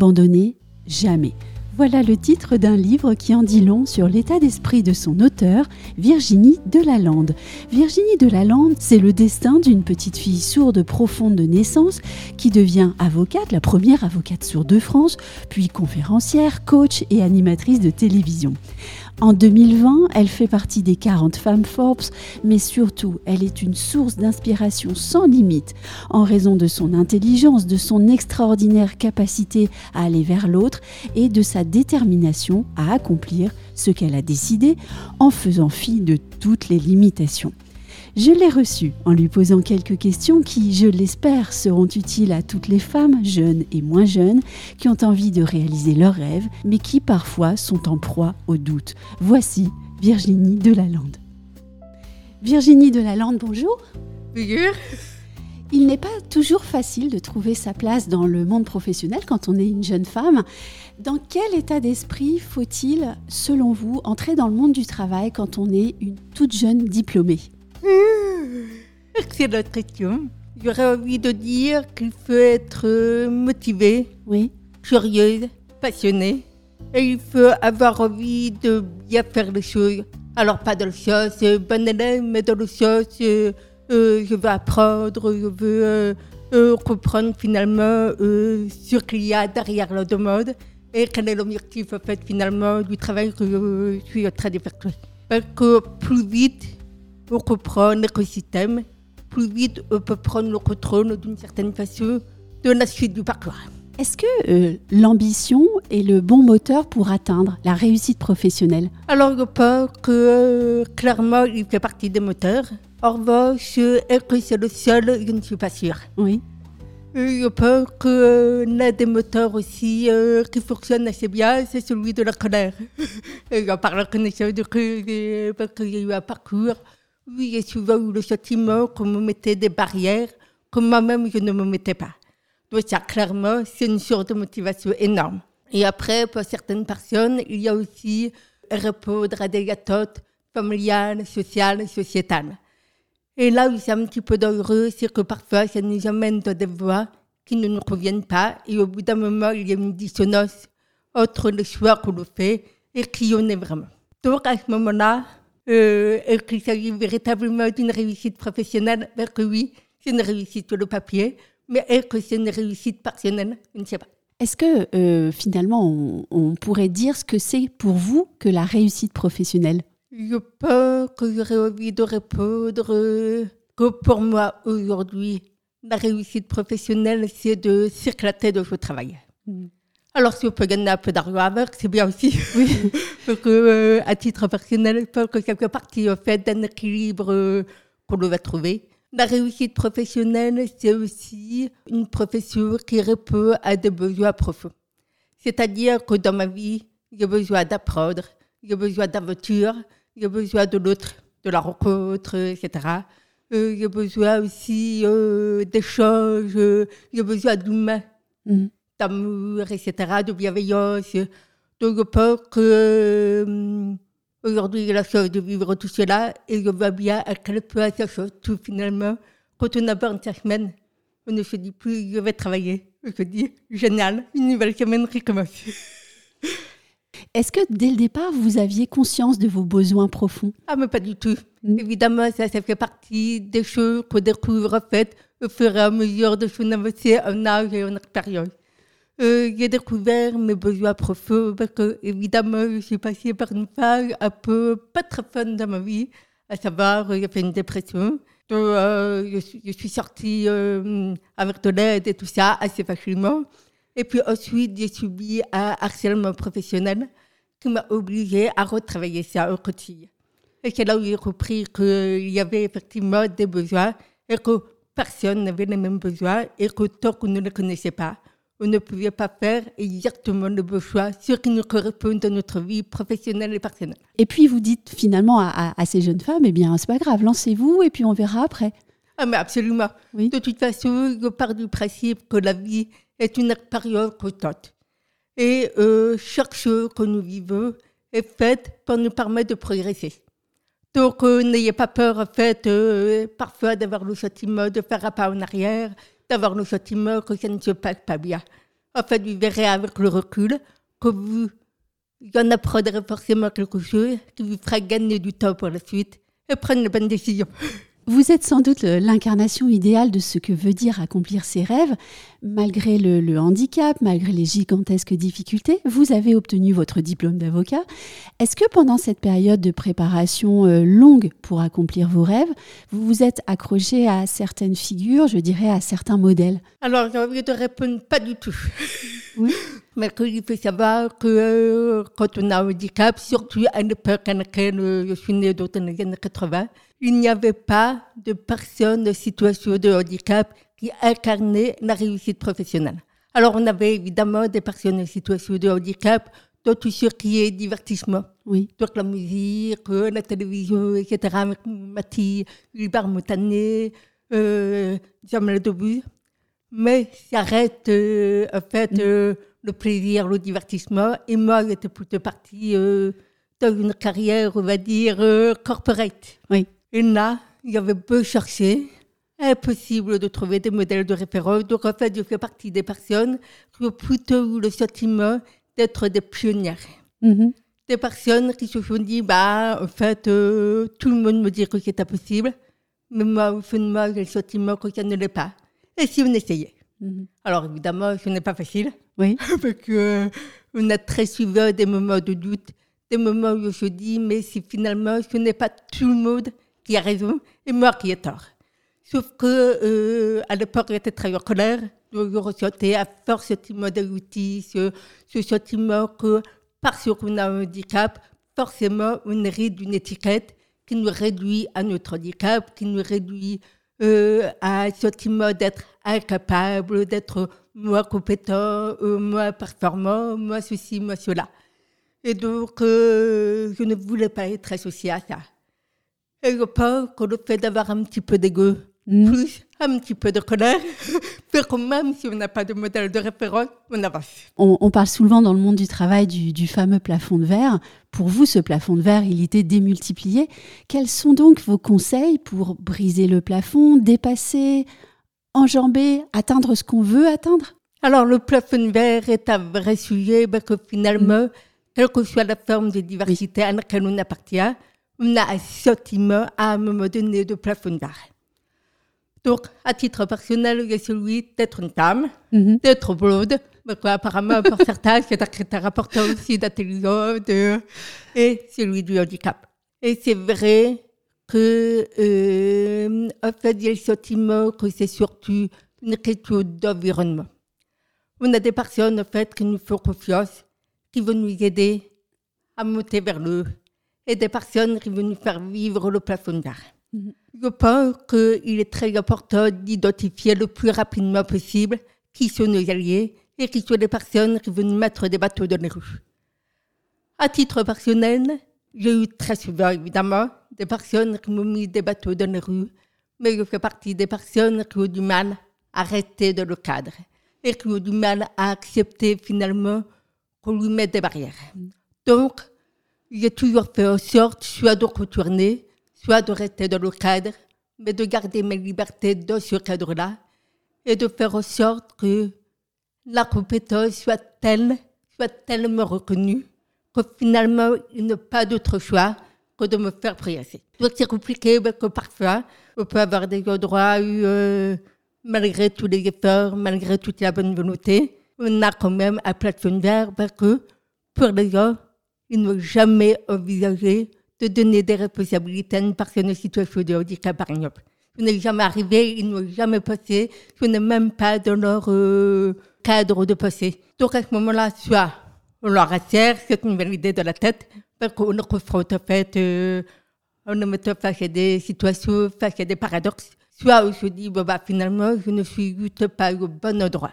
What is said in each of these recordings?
Abandonner, jamais. Voilà le titre d'un livre qui en dit long sur l'état d'esprit de son auteur, Virginie Delalande. Virginie Delalande, c'est le destin d'une petite fille sourde profonde de naissance qui devient avocate, la première avocate sourde de France, puis conférencière, coach et animatrice de télévision. En 2020, elle fait partie des 40 femmes Forbes, mais surtout, elle est une source d'inspiration sans limite en raison de son intelligence, de son extraordinaire capacité à aller vers l'autre et de sa détermination à accomplir ce qu'elle a décidé en faisant fi de toutes les limitations. Je l'ai reçue en lui posant quelques questions qui, je l'espère, seront utiles à toutes les femmes, jeunes et moins jeunes, qui ont envie de réaliser leurs rêves, mais qui parfois sont en proie au doute. Voici Virginie Delalande. Virginie Delalande, bonjour. Bonjour. Il n'est pas toujours facile de trouver sa place dans le monde professionnel quand on est une jeune femme. Dans quel état d'esprit faut-il, selon vous, entrer dans le monde du travail quand on est une toute jeune diplômée C'est notre question. J'aurais envie de dire qu'il faut être euh, motivé, Oui. curieux, passionné. Et il faut avoir envie de bien faire les choses. Alors pas dans le sens euh, bon élève, mais dans le sens euh, euh, je veux apprendre, je veux euh, euh, comprendre finalement euh, ce qu'il y a derrière la demande et quel est l'objectif en fait finalement du travail que je suis en train de faire? Parce que plus vite on comprend l'écosystème, plus vite on peut prendre le contrôle d'une certaine façon de la suite du parcours. Est-ce que euh, l'ambition est le bon moteur pour atteindre la réussite professionnelle? Alors je pense que euh, clairement il fait partie des moteurs. En revanche, est-ce que c'est le seul? Je ne suis pas sûre. Oui. Et Je pense que euh, l'un des moteurs aussi euh, qui fonctionne assez bien, c'est celui de la colère. Et parle en connaissance de cause, euh, parce que j'ai eu un parcours où j'ai souvent eu le sentiment qu'on me mettait des barrières que moi-même je ne me mettais pas. Donc ça, clairement, c'est une source de motivation énorme. Et après, pour certaines personnes, il y a aussi répondre à des attentes familiales, sociales, sociétales. Et là où c'est un petit peu dangereux, c'est que parfois, ça nous amène dans des voies qui ne nous conviennent pas. Et au bout d'un moment, il y a une dissonance entre le choix qu'on fait et qui on est vraiment. Donc, à ce moment-là, euh, est-ce qu'il s'agit véritablement d'une réussite professionnelle? Ben que oui, c'est une réussite sur le papier. Mais est-ce que c'est une réussite personnelle? Je ne sais pas. Est-ce que euh, finalement on pourrait dire ce que c'est pour vous que la réussite professionnelle? Je pense que j'aurais envie de répondre que pour moi, aujourd'hui, la réussite professionnelle, c'est de s'éclater de son travail. Mm. Alors, si on peut gagner un peu d'argent avec, c'est bien aussi. Oui. Parce que, euh, à titre personnel, je pense que ça fait partie, en fait, d'un équilibre euh, qu'on doit trouver. La réussite professionnelle, c'est aussi une profession qui répond à des besoins profonds. C'est-à-dire que dans ma vie, j'ai besoin d'apprendre, j'ai besoin d'aventure, j'ai besoin de l'autre, de la rencontre, etc. Euh, j'ai besoin aussi euh, d'échanges, euh, j'ai besoin d'humain, Mm. d'amour, etc., de bienveillance. Donc je pense que euh, aujourd'hui j'ai la chance de vivre tout cela et je vois bien à quel point ça change tout finalement. Quand on aborde sa semaine, on ne se dit plus je vais travailler. On se dit génial, une nouvelle semaine recommence. Est-ce que dès le départ vous aviez conscience de vos besoins profonds? Ah, mais pas du tout. Mm. Évidemment, ça, ça fait partie des choses qu'on découvre en fait au fur et à mesure de son avancée en âge et en expérience. Euh, j'ai découvert mes besoins profonds parce que, évidemment, je suis passée par une phase un peu pas très fun dans ma vie, à savoir, euh, j'ai fait une dépression. Donc, euh, je, suis, je suis sortie euh, avec de l'aide et tout ça assez facilement. Et puis ensuite, j'ai subi un harcèlement professionnel qui m'a obligée à retravailler ça au quotidien. Et c'est là où j'ai compris qu'il y avait effectivement des besoins et que personne n'avait les mêmes besoins et que tant qu'on ne les connaissait pas, on ne pouvait pas faire exactement le bon choix, ce qui nous correspond dans notre vie professionnelle et personnelle. Et puis vous dites finalement à, à- à ces jeunes femmes, eh bien c'est pas grave, lancez-vous et puis on verra après. Ah, mais absolument. Oui. De toute façon, je pars du principe que la vie est une expérience constante. Et euh, chaque chose que nous vivons est faite pour nous permettre de progresser. Donc, euh, n'ayez pas peur, en fait, euh, parfois d'avoir le sentiment de faire un pas en arrière, d'avoir le sentiment que ça ne se passe pas bien. En fait, vous verrez avec le recul que vous y en apprendrez forcément quelque chose qui vous fera gagner du temps pour la suite et prendre les bonnes décisions. Vous êtes sans doute l'incarnation idéale de ce que veut dire accomplir ses rêves. Malgré le, handicap, malgré les gigantesques difficultés, vous avez obtenu votre diplôme d'avocat. Est-ce que pendant cette période de préparation euh, longue pour accomplir vos rêves, vous vous êtes accroché à certaines figures, je dirais à certains modèles? Alors, j'ai envie de répondre pas du tout. Oui. Mais il faut savoir que euh, quand on a un handicap, surtout à l'époque à laquelle euh, je suis née dans les années 80, il n'y avait pas de personne en situation de handicap qui incarnait la réussite professionnelle. Alors, on avait évidemment des personnes en situation de handicap dans tout ce qui est divertissement. Oui. Donc, la musique, euh, la télévision, etc. Avec Mathie, Hubert Montané, euh. Mais ça reste, euh, en fait, euh, le plaisir, le divertissement. Et moi, j'étais plutôt partie dans une carrière, on va dire, corporate. Oui. Et là, il y avait peu cherché. Impossible de trouver des modèles de référence. Donc, en fait, je fais partie des personnes qui ont plutôt eu le sentiment d'être des pionnières. Mm-hmm. Des personnes qui se sont dit, bah, en fait, euh, tout le monde me dit que c'est impossible. Mais moi, au fond de moi, j'ai le sentiment que ça ne l'est pas. Et si on essayait? Mm-hmm. Alors, évidemment, ce n'est pas facile. Oui. Parce qu'on on a très souvent des moments de doute, des moments où je se dis, mais si finalement, ce n'est pas tout le monde qui a raison et moi qui ai tort. Sauf que euh, à l'époque, j'étais très en colère. Je ressentais à force ce sentiment de ce, ce sentiment que parce qu'on a un handicap, forcément, on hérite d'une étiquette qui nous réduit à notre handicap, qui nous réduit euh, à un sentiment d'être incapable, d'être moins compétent, euh, moins performant, moins ceci, moins cela. Et donc, euh, je ne voulais pas être associée à ça. Et je pense que le fait d'avoir un petit peu d'ego. Plus un petit peu de colère, fait que même si on n'a pas de modèle de référence, on avance. On, parle souvent dans le monde du travail du, fameux plafond de verre. Pour vous, ce plafond de verre, il était démultiplié. Quels sont donc vos conseils pour briser le plafond, dépasser, enjamber, atteindre ce qu'on veut atteindre? Alors, le plafond de verre est un vrai sujet parce que finalement, mm. quelle que soit la forme de diversité à laquelle on appartient, on a un sentiment à un moment donné de plafond d'arrêt. Donc, à titre personnel, il y a celui d'être une femme, mhm. d'être blonde, mais quoi, apparemment, pour certains, c'est un critère important aussi d'intelligence, et celui du handicap. Et c'est vrai que, euh, en fait, il y a le sentiment que c'est surtout une question d'environnement. On a des personnes, en fait, qui nous font confiance, qui vont nous aider à monter vers le et des personnes qui veulent nous faire vivre le plafond d'art. Mhm. Je pense qu'il est très important d'identifier le plus rapidement possible qui sont nos alliés et qui sont les personnes qui veulent mettre des bateaux dans les rues. À titre personnel, j'ai eu très souvent, évidemment, des personnes qui m'ont mis des bateaux dans les rues, mais je fais partie des personnes qui ont du mal à rester dans le cadre et qui ont du mal à accepter finalement qu'on lui mette des barrières. Mhm. Donc, j'ai toujours fait en sorte soit de retourner, soit de rester dans le cadre, mais de garder mes libertés dans ce cadre-là et de faire en sorte que la compétence soit telle, soit tellement reconnue que finalement, il n'y a pas d'autre choix que de me faire progresser. Donc c'est compliqué parce que parfois, on peut avoir des endroits euh, malgré tous les efforts, malgré toute la bonne volonté, on a quand même un plafond vert parce que pour les gens, ils n'ont jamais envisagé de donner des responsabilités à une personne en situation de handicap, par exemple. Ce n'est jamais arrivé, ils n'ont jamais passé, ce n'est même pas dans leur euh, cadre de passé. Donc à ce moment-là, soit on leur assère cette nouvelle idée de la tête, parce qu'on le confronte en fait, euh, on met face à des situations, face à des paradoxes, soit on se dit, bon, bah, finalement, je ne suis juste pas au bon endroit.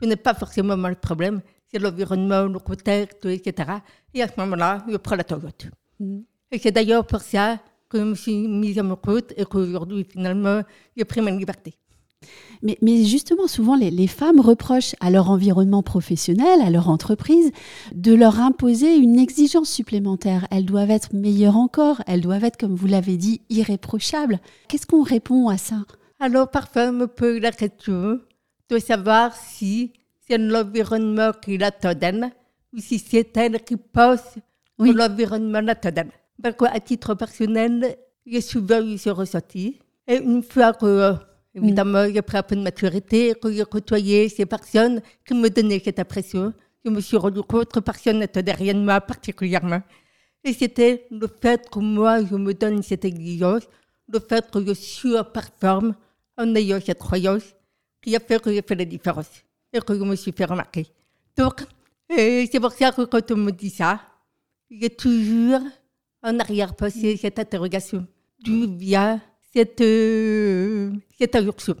Ce n'est pas forcément le problème, c'est l'environnement, le contexte, etc. Et à ce moment-là, je prends la Toyota. Mm. Et c'est d'ailleurs pour ça que je me suis mise à mon compte et qu'aujourd'hui, finalement, j'ai pris ma liberté. Mais, mais, justement, souvent, les, les, femmes reprochent à leur environnement professionnel, à leur entreprise, de leur imposer une exigence supplémentaire. Elles doivent être meilleures encore, elles doivent être, comme vous l'avez dit, irréprochables. Qu'est-ce qu'on répond à ça? Alors, parfois, on me pose la question de savoir si c'est l'environnement qui la te donne ou si c'est elle qui passe Oui. pour l'environnement la te donne. Parce qu'à titre personnel, j'ai souvent eu ce ressenti. Et une fois que, euh, évidemment, j'ai pris un peu de maturité, que j'ai côtoyé ces personnes qui me donnaient cette impression, je me suis rendu compte que personne n'était derrière moi particulièrement. Et c'était le fait que moi, je me donne cette exigence, le fait que je surperforme en ayant cette croyance qui a fait que j'ai fait la différence et que je me suis fait remarquer. Donc, c'est pour ça que quand on me dit ça, j'ai toujours en arrière-pensée cette interrogation. D'où vient cette, euh, cette injonction?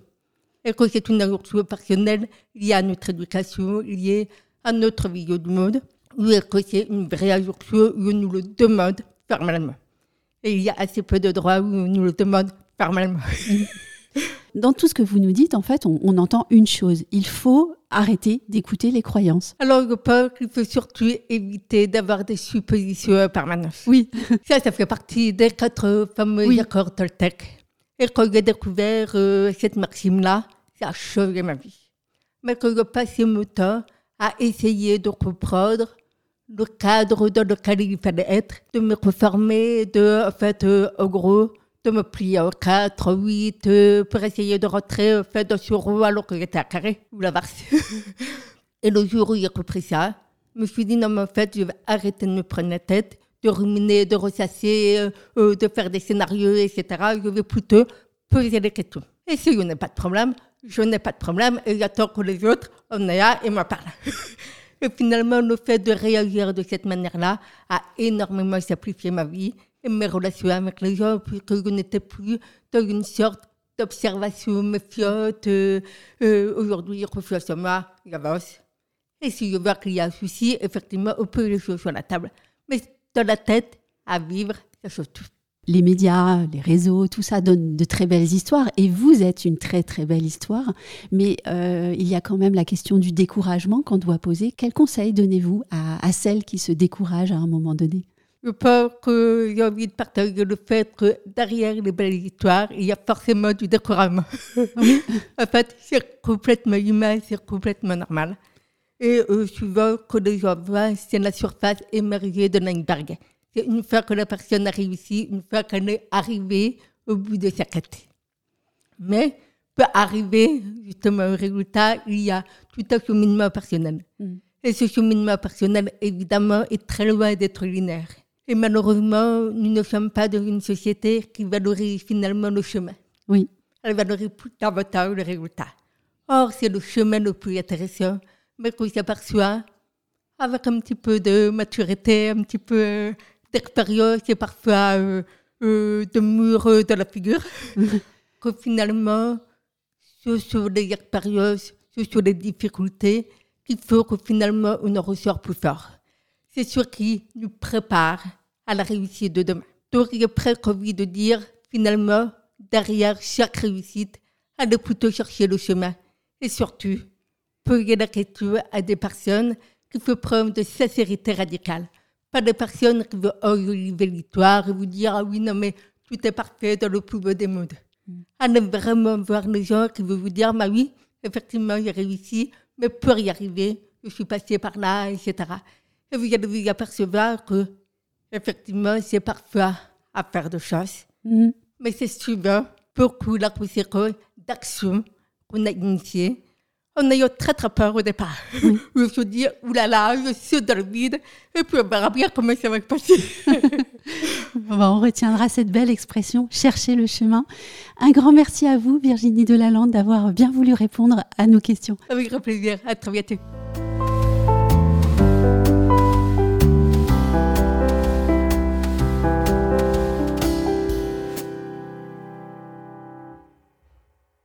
Et que c'est une injonction personnelle liée à notre éducation, liée à notre vision du monde, ou est-ce que c'est une vraie injonction où on nous le demande formellement Et il y a assez peu de droits où on nous le demande formellement. Dans tout ce que vous nous dites, en fait, on, on entend une chose. Il faut arrêter d'écouter les croyances. Alors, je pense qu'il faut surtout éviter d'avoir des suppositions permanentes. Oui. Ça, ça fait partie des quatre fameux Oui. accords Toltec. Et quand j'ai découvert euh, cette maxime-là, ça a changé ma vie. Mais que je passais mon temps à essayer de comprendre le cadre dans lequel il fallait être, de me conformer, de, en fait, euh, en gros, de me plier en 4, 8, euh, pour essayer de rentrer en dans ce rond alors que j'étais à carré, ou la varse. Et le jour où j'ai compris ça, je me suis dit, non, mais en fait, je vais arrêter de me prendre la tête, de ruminer, de ressasser, euh, de faire des scénarios, etc. Je vais plutôt poser des questions. Et si je n'ai pas de problème, je n'ai pas de problème et j'attends que les autres en aient un et me parlent. et finalement, le fait de réagir de cette manière-là a énormément simplifié ma vie et mes relations avec les gens, puisque je n'étais plus dans une sorte d'observation méfiante. euh, euh, Aujourd'hui, je refuse sur moi, j'avance. Et si je vois qu'il y a un souci, effectivement, on peut les choses sur la table. Mais dans la tête, à vivre, ça change tout. Les médias, les réseaux, tout ça donne de très belles histoires. Et vous êtes une très très belle histoire. Mais euh, il y a quand même la question du découragement qu'on doit poser. Quel conseil donnez-vous à, à celles qui se découragent à un moment donné? Je pense que j'ai envie de partager le fait que derrière les belles histoires, il y a forcément du découragement. en fait, c'est complètement humain, c'est complètement normal. Et euh, souvent, que les gens voient, c'est la surface émergée de l'iceberg. C'est une fois que la personne a réussi, une fois qu'elle est arrivée au bout de sa quête. Mais pour arriver justement au résultat, il y a tout un cheminement personnel. Mm. Et ce cheminement personnel, évidemment, est très loin d'être linéaire. Et malheureusement, nous ne sommes pas dans une société qui valorise finalement le chemin. Oui. Elle valorise plus davantage le résultat. Or, c'est le chemin le plus intéressant, mais qu'on s'aperçoit avec un petit peu de maturité, un petit peu euh, d'expérience et parfois euh, euh, de murs dans la figure, que finalement, ce sont les expériences, ce sont les difficultés qu'il faut que finalement on en ressort plus fort. C'est ce qui nous prépare à la réussite de demain. Est presque envie de dire, finalement, derrière chaque réussite, allez plutôt chercher le chemin. Et surtout, poser la question à des personnes qui font preuve de sincérité radicale. Pas des personnes qui veulent enlever l'histoire et vous dire, ah oui, non, mais tout est parfait dans le plus beau des mondes. Allez vraiment voir les gens qui veulent vous dire, bah oui, effectivement, j'ai réussi, mais pour y arriver, je suis passé par là, etc. Et vous allez vous apercevoir que, effectivement, c'est parfois à faire de choses. Mhm. Mais c'est souvent beaucoup la conséquence d'actions qu'on a initiées en ayant très très peur au départ. Je se dis, oulala, je suis dans le vide, et puis on verra bien comment ça va se passer. Bon, on retiendra cette belle expression, chercher le chemin. Un grand merci à vous, Virginie Delalande, d'avoir bien voulu répondre à nos questions. Avec grand plaisir. À très bientôt.